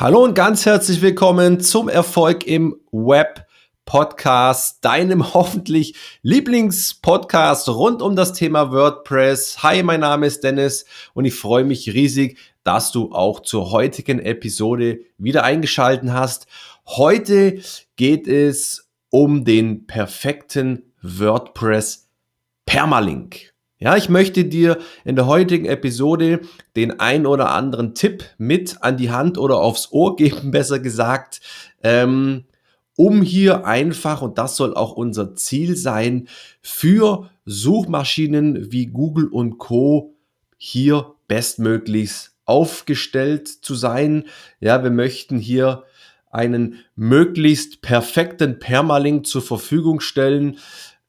Hallo und ganz herzlich willkommen zum Erfolg im Web Podcast, deinem hoffentlich Lieblingspodcast rund um das Thema WordPress. Hi, mein Name ist Dennis und ich freue mich riesig, dass du auch zur heutigen Episode wieder eingeschalten hast. Heute geht es um den perfekten WordPress Permalink. Ja, ich möchte dir in der heutigen Episode den ein oder anderen Tipp mit an die Hand oder aufs Ohr geben, besser gesagt, ähm, um hier einfach, und das soll auch unser Ziel sein, für Suchmaschinen wie Google und Co. hier bestmöglichst aufgestellt zu sein. Ja, wir möchten hier einen möglichst perfekten Permalink zur Verfügung stellen,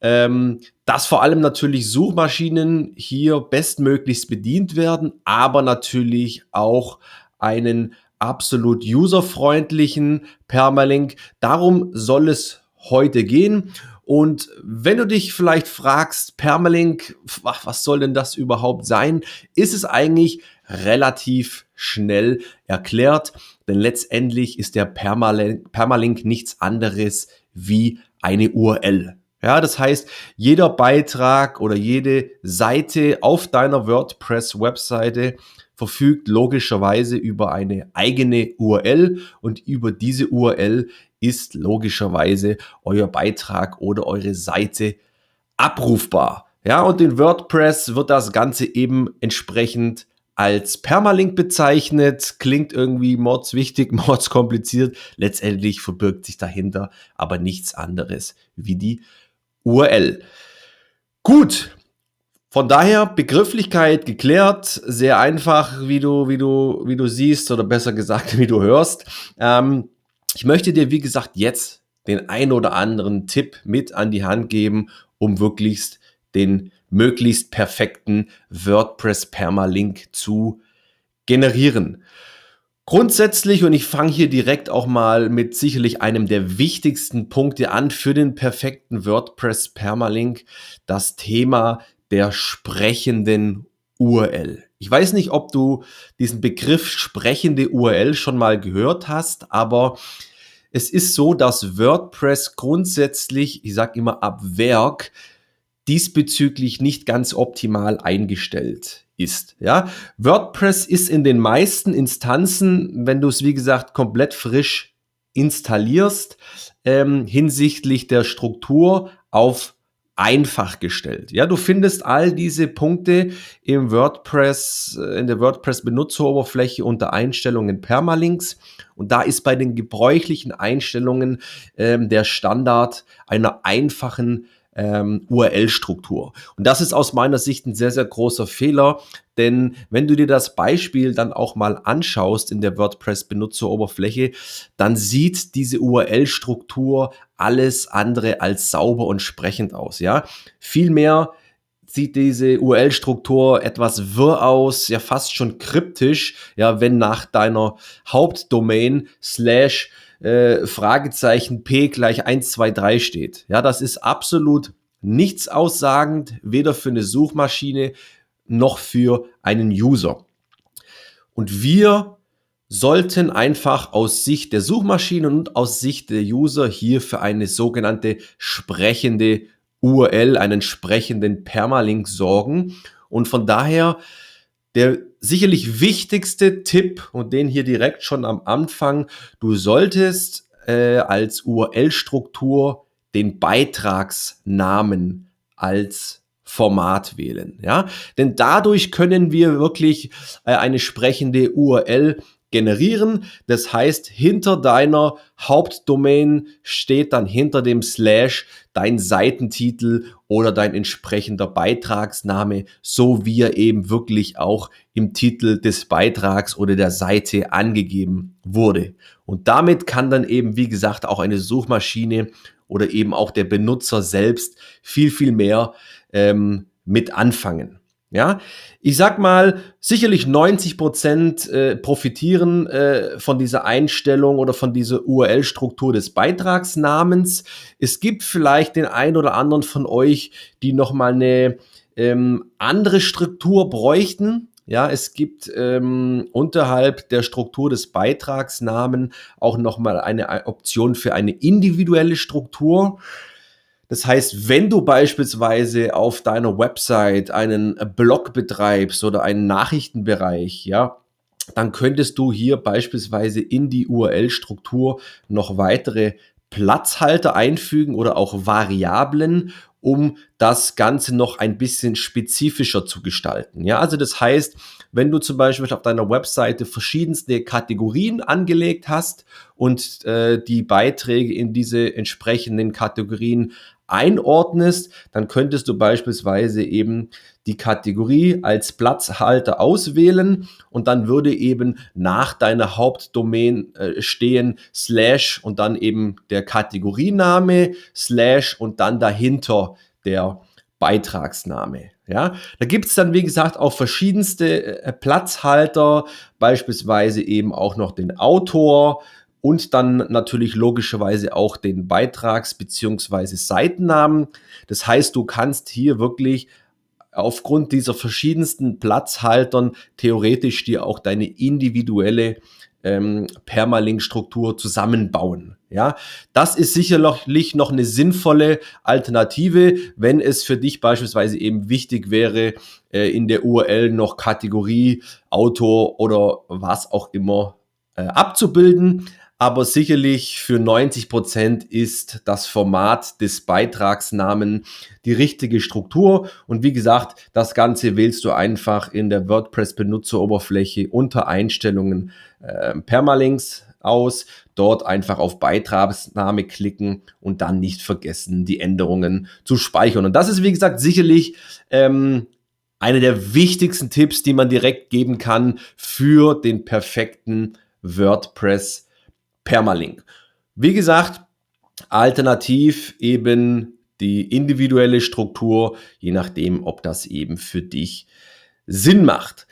ähm, dass vor allem natürlich Suchmaschinen hier bestmöglichst bedient werden, aber natürlich auch einen absolut userfreundlichen Permalink. Darum soll es heute gehen. Und wenn du dich vielleicht fragst, Permalink, was soll denn das überhaupt sein, ist es eigentlich relativ schnell erklärt, denn letztendlich ist der Permalink, Permalink nichts anderes wie eine URL. Ja, das heißt, jeder Beitrag oder jede Seite auf deiner WordPress-Webseite verfügt logischerweise über eine eigene URL und über diese URL ist logischerweise euer Beitrag oder eure Seite abrufbar. Ja, und in WordPress wird das Ganze eben entsprechend als Permalink bezeichnet, klingt irgendwie mordswichtig, mordskompliziert. Letztendlich verbirgt sich dahinter aber nichts anderes wie die URL. Gut. Von daher Begrifflichkeit geklärt, sehr einfach, wie du, wie du, wie du siehst oder besser gesagt, wie du hörst. Ähm, ich möchte dir, wie gesagt, jetzt den ein oder anderen Tipp mit an die Hand geben, um wirklichst den möglichst perfekten WordPress Permalink zu generieren. Grundsätzlich, und ich fange hier direkt auch mal mit sicherlich einem der wichtigsten Punkte an für den perfekten WordPress Permalink, das Thema der sprechenden URL. Ich weiß nicht, ob du diesen Begriff sprechende URL schon mal gehört hast, aber es ist so, dass WordPress grundsätzlich, ich sage immer ab Werk, diesbezüglich nicht ganz optimal eingestellt ist. Ja, WordPress ist in den meisten Instanzen, wenn du es wie gesagt komplett frisch installierst, ähm, hinsichtlich der Struktur auf einfach gestellt. Ja, du findest all diese Punkte im WordPress, äh, in der WordPress Benutzeroberfläche unter Einstellungen Permalinks. Und da ist bei den gebräuchlichen Einstellungen ähm, der Standard einer einfachen ähm, URL-Struktur. Und das ist aus meiner Sicht ein sehr, sehr großer Fehler, denn wenn du dir das Beispiel dann auch mal anschaust in der WordPress-Benutzeroberfläche, dann sieht diese URL-Struktur alles andere als sauber und sprechend aus. Ja, vielmehr sieht diese URL-Struktur etwas wirr aus, ja fast schon kryptisch, ja, wenn nach deiner Hauptdomain slash äh, Fragezeichen P gleich 1, 2, 3 steht. Ja, das ist absolut nichts aussagend, weder für eine Suchmaschine noch für einen User. Und wir sollten einfach aus Sicht der Suchmaschine und aus Sicht der User hier für eine sogenannte sprechende URL, einen sprechenden Permalink sorgen. Und von daher der sicherlich wichtigste Tipp und den hier direkt schon am Anfang, du solltest äh, als URL-Struktur den Beitragsnamen als Format wählen, ja, denn dadurch können wir wirklich äh, eine sprechende URL generieren. Das heißt, hinter deiner Hauptdomain steht dann hinter dem Slash dein Seitentitel oder dein entsprechender Beitragsname, so wie er eben wirklich auch im Titel des Beitrags oder der Seite angegeben wurde. Und damit kann dann eben, wie gesagt, auch eine Suchmaschine oder eben auch der Benutzer selbst viel, viel mehr ähm, mit anfangen. Ja, ich sag mal, sicherlich 90 Prozent äh, profitieren äh, von dieser Einstellung oder von dieser URL-Struktur des Beitragsnamens. Es gibt vielleicht den einen oder anderen von euch, die nochmal eine ähm, andere Struktur bräuchten. Ja, es gibt ähm, unterhalb der Struktur des Beitragsnamen auch nochmal eine Option für eine individuelle Struktur. Das heißt, wenn du beispielsweise auf deiner Website einen Blog betreibst oder einen Nachrichtenbereich, ja, dann könntest du hier beispielsweise in die URL-Struktur noch weitere Platzhalter einfügen oder auch Variablen, um das Ganze noch ein bisschen spezifischer zu gestalten. Ja, also das heißt, wenn du zum Beispiel auf deiner Webseite verschiedenste Kategorien angelegt hast und äh, die Beiträge in diese entsprechenden Kategorien einordnest, dann könntest du beispielsweise eben die Kategorie als Platzhalter auswählen und dann würde eben nach deiner Hauptdomain äh, stehen slash und dann eben der Kategoriename slash und dann dahinter der Beitragsname. Ja, da gibt es dann, wie gesagt, auch verschiedenste äh, Platzhalter, beispielsweise eben auch noch den Autor, und dann natürlich logischerweise auch den Beitrags- bzw. Seitennamen. Das heißt, du kannst hier wirklich aufgrund dieser verschiedensten Platzhaltern theoretisch dir auch deine individuelle ähm, Permalink-Struktur zusammenbauen. Ja, das ist sicherlich noch eine sinnvolle Alternative, wenn es für dich beispielsweise eben wichtig wäre, äh, in der URL noch Kategorie, Autor oder was auch immer äh, abzubilden aber sicherlich für 90 Prozent ist das Format des Beitragsnamen die richtige Struktur. Und wie gesagt, das Ganze wählst du einfach in der WordPress-Benutzeroberfläche unter Einstellungen äh, Permalinks aus, dort einfach auf Beitragsname klicken und dann nicht vergessen, die Änderungen zu speichern. Und das ist, wie gesagt, sicherlich ähm, einer der wichtigsten Tipps, die man direkt geben kann für den perfekten WordPress Permalink. Wie gesagt, alternativ eben die individuelle Struktur, je nachdem, ob das eben für dich Sinn macht.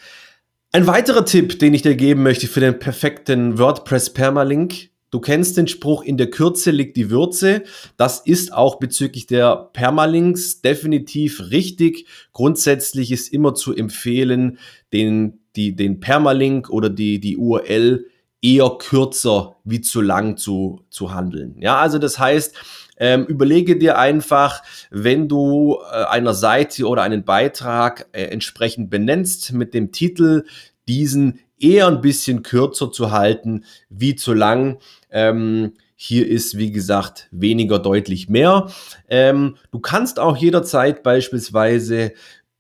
Ein weiterer Tipp, den ich dir geben möchte für den perfekten WordPress Permalink. Du kennst den Spruch, in der Kürze liegt die Würze. Das ist auch bezüglich der Permalinks definitiv richtig. Grundsätzlich ist immer zu empfehlen, den, die, den Permalink oder die, die URL eher kürzer wie zu lang zu, zu handeln. Ja, also das heißt, ähm, überlege dir einfach, wenn du äh, einer Seite oder einen Beitrag äh, entsprechend benennst mit dem Titel, diesen eher ein bisschen kürzer zu halten wie zu lang. Ähm, hier ist, wie gesagt, weniger deutlich mehr. Ähm, du kannst auch jederzeit beispielsweise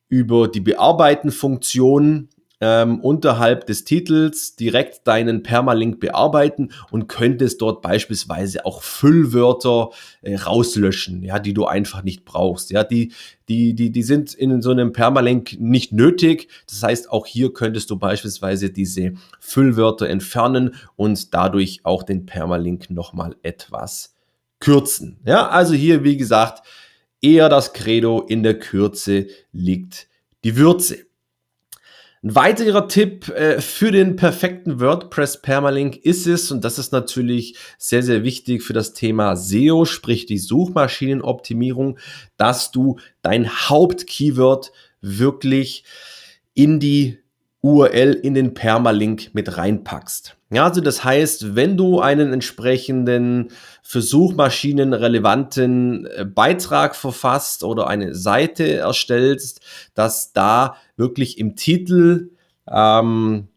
über die Bearbeiten-Funktion ähm, unterhalb des Titels direkt deinen Permalink bearbeiten und könntest dort beispielsweise auch Füllwörter äh, rauslöschen, ja, die du einfach nicht brauchst. Ja, die, die, die, die sind in so einem Permalink nicht nötig. Das heißt, auch hier könntest du beispielsweise diese Füllwörter entfernen und dadurch auch den Permalink nochmal etwas kürzen. Ja, also hier, wie gesagt, eher das Credo in der Kürze liegt die Würze. Ein weiterer Tipp äh, für den perfekten WordPress Permalink ist es, und das ist natürlich sehr, sehr wichtig für das Thema SEO, sprich die Suchmaschinenoptimierung, dass du dein Hauptkeyword wirklich in die URL in den Permalink mit reinpackst. Ja, also das heißt, wenn du einen entsprechenden für Suchmaschinen relevanten äh, Beitrag verfasst oder eine Seite erstellst, dass da wirklich im Titel ähm,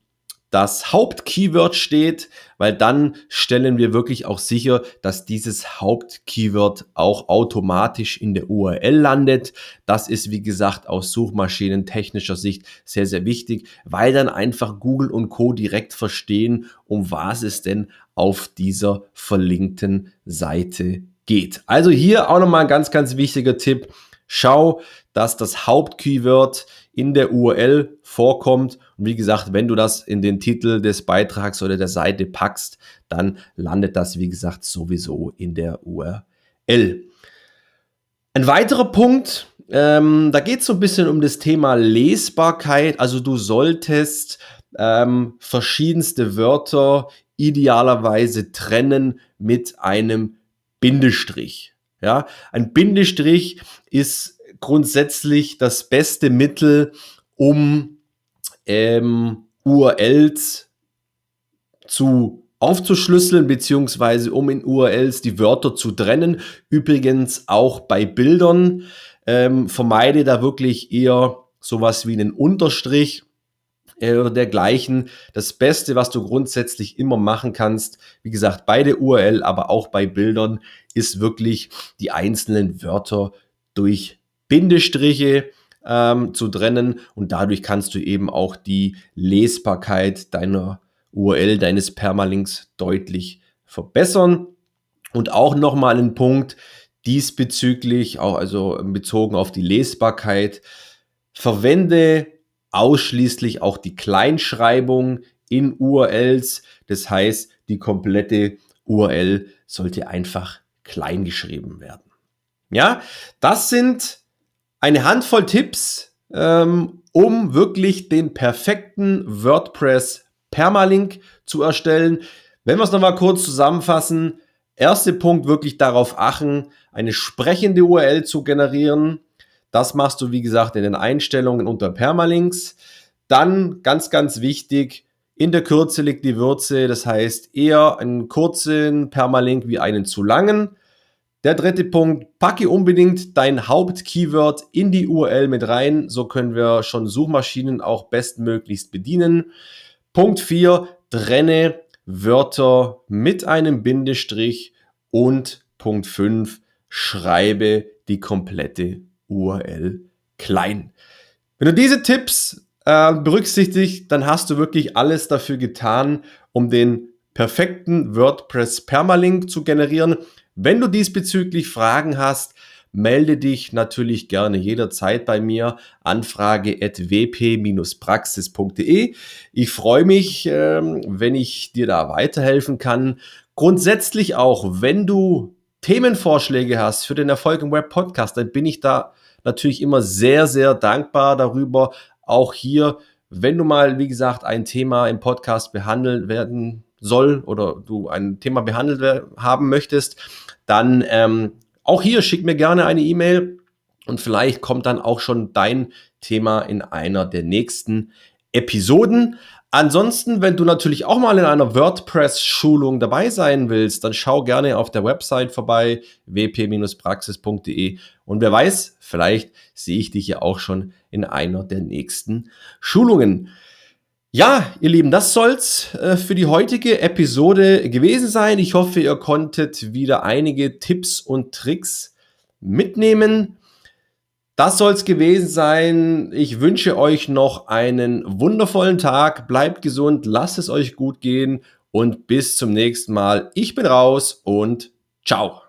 das Hauptkeyword steht, weil dann stellen wir wirklich auch sicher, dass dieses Hauptkeyword auch automatisch in der URL landet. Das ist, wie gesagt, aus suchmaschinentechnischer Sicht sehr, sehr wichtig, weil dann einfach Google und Co. direkt verstehen, um was es denn auf dieser verlinkten Seite geht. Also hier auch nochmal ein ganz, ganz wichtiger Tipp. Schau, dass das Hauptkeyword in der URL vorkommt. Und wie gesagt, wenn du das in den Titel des Beitrags oder der Seite packst, dann landet das, wie gesagt, sowieso in der URL. Ein weiterer Punkt, ähm, da geht es so ein bisschen um das Thema Lesbarkeit. Also du solltest ähm, verschiedenste Wörter idealerweise trennen mit einem Bindestrich. Ja, ein Bindestrich ist grundsätzlich das beste Mittel, um ähm, URLs zu aufzuschlüsseln, beziehungsweise um in URLs die Wörter zu trennen. Übrigens auch bei Bildern. Ähm, vermeide da wirklich eher sowas wie einen Unterstrich äh, oder dergleichen. Das Beste, was du grundsätzlich immer machen kannst, wie gesagt, bei der URL, aber auch bei Bildern, ist wirklich die einzelnen Wörter durch Bindestriche ähm, zu trennen und dadurch kannst du eben auch die Lesbarkeit deiner URL, deines Permalinks deutlich verbessern. Und auch nochmal ein Punkt diesbezüglich, auch also bezogen auf die Lesbarkeit, verwende ausschließlich auch die Kleinschreibung in URLs. Das heißt, die komplette URL sollte einfach klein geschrieben werden. Ja, das sind eine Handvoll Tipps, ähm, um wirklich den perfekten WordPress Permalink zu erstellen. Wenn wir es nochmal kurz zusammenfassen, erster Punkt wirklich darauf achten, eine sprechende URL zu generieren. Das machst du, wie gesagt, in den Einstellungen unter Permalinks. Dann ganz, ganz wichtig, in der Kürze liegt die Würze. Das heißt eher einen kurzen Permalink wie einen zu langen. Der dritte Punkt, packe unbedingt dein Hauptkeyword in die URL mit rein. So können wir schon Suchmaschinen auch bestmöglichst bedienen. Punkt 4, trenne Wörter mit einem Bindestrich. Und Punkt 5, schreibe die komplette URL klein. Wenn du diese Tipps äh, berücksichtigst, dann hast du wirklich alles dafür getan, um den perfekten WordPress Permalink zu generieren. Wenn du diesbezüglich Fragen hast, melde dich natürlich gerne jederzeit bei mir. Anfrage at wp-praxis.de. Ich freue mich, ähm, wenn ich dir da weiterhelfen kann. Grundsätzlich auch, wenn du Themenvorschläge hast für den Erfolg im Web Podcast, dann bin ich da natürlich immer sehr, sehr dankbar darüber. Auch hier, wenn du mal, wie gesagt, ein Thema im Podcast behandelt werden soll oder du ein Thema behandelt haben möchtest, dann ähm, auch hier schick mir gerne eine E-Mail und vielleicht kommt dann auch schon dein Thema in einer der nächsten Episoden. Ansonsten, wenn du natürlich auch mal in einer WordPress-Schulung dabei sein willst, dann schau gerne auf der Website vorbei, wp-praxis.de. Und wer weiß, vielleicht sehe ich dich ja auch schon in einer der nächsten Schulungen. Ja, ihr Lieben, das soll's äh, für die heutige Episode gewesen sein. Ich hoffe, ihr konntet wieder einige Tipps und Tricks mitnehmen. Das soll es gewesen sein. Ich wünsche euch noch einen wundervollen Tag. Bleibt gesund, lasst es euch gut gehen und bis zum nächsten Mal. Ich bin raus und ciao.